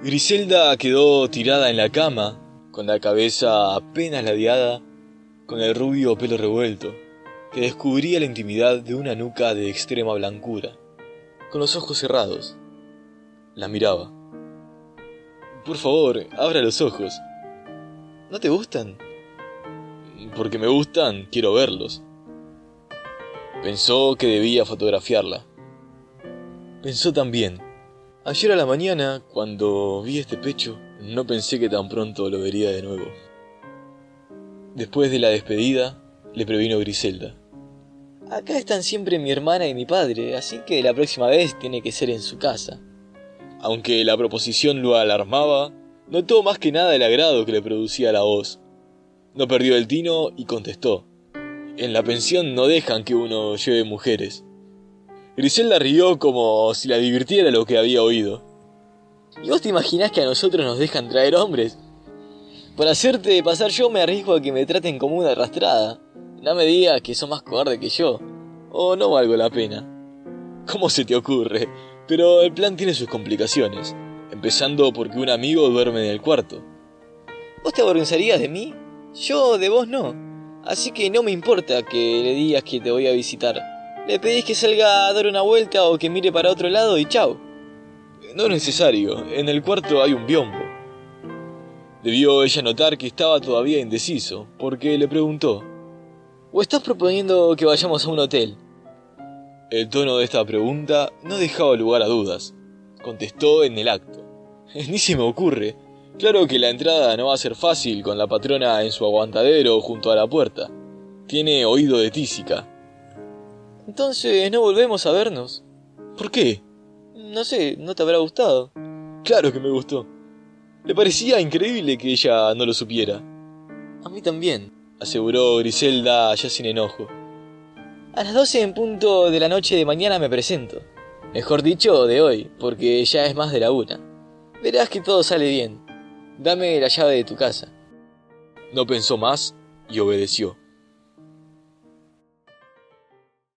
Griselda quedó tirada en la cama, con la cabeza apenas ladeada, con el rubio pelo revuelto, que descubría la intimidad de una nuca de extrema blancura, con los ojos cerrados. La miraba. Por favor, abra los ojos. ¿No te gustan? Porque me gustan, quiero verlos. Pensó que debía fotografiarla. Pensó también Ayer a la mañana, cuando vi este pecho, no pensé que tan pronto lo vería de nuevo. Después de la despedida, le previno Griselda. Acá están siempre mi hermana y mi padre, así que la próxima vez tiene que ser en su casa. Aunque la proposición lo alarmaba, notó más que nada el agrado que le producía la voz. No perdió el tino y contestó. En la pensión no dejan que uno lleve mujeres. Griselda rió como si la divirtiera lo que había oído. ¿Y vos te imaginás que a nosotros nos dejan traer hombres? Por hacerte pasar yo me arriesgo a que me traten como una arrastrada. No me digas que sos más cobarde que yo. O no valgo la pena. ¿Cómo se te ocurre? Pero el plan tiene sus complicaciones. Empezando porque un amigo duerme en el cuarto. ¿Vos te avergonzarías de mí? Yo de vos no. Así que no me importa que le digas que te voy a visitar. Le pedís que salga a dar una vuelta o que mire para otro lado y chao. No es necesario, en el cuarto hay un biombo. Debió ella notar que estaba todavía indeciso, porque le preguntó, ¿O estás proponiendo que vayamos a un hotel? El tono de esta pregunta no dejaba lugar a dudas. Contestó en el acto. Ni se me ocurre. Claro que la entrada no va a ser fácil con la patrona en su aguantadero junto a la puerta. Tiene oído de tísica. Entonces no volvemos a vernos. ¿Por qué? No sé, ¿no te habrá gustado? Claro que me gustó. Le parecía increíble que ella no lo supiera. A mí también, aseguró Griselda ya sin enojo. A las doce en punto de la noche de mañana me presento. Mejor dicho, de hoy, porque ya es más de la una. Verás que todo sale bien. Dame la llave de tu casa. No pensó más y obedeció.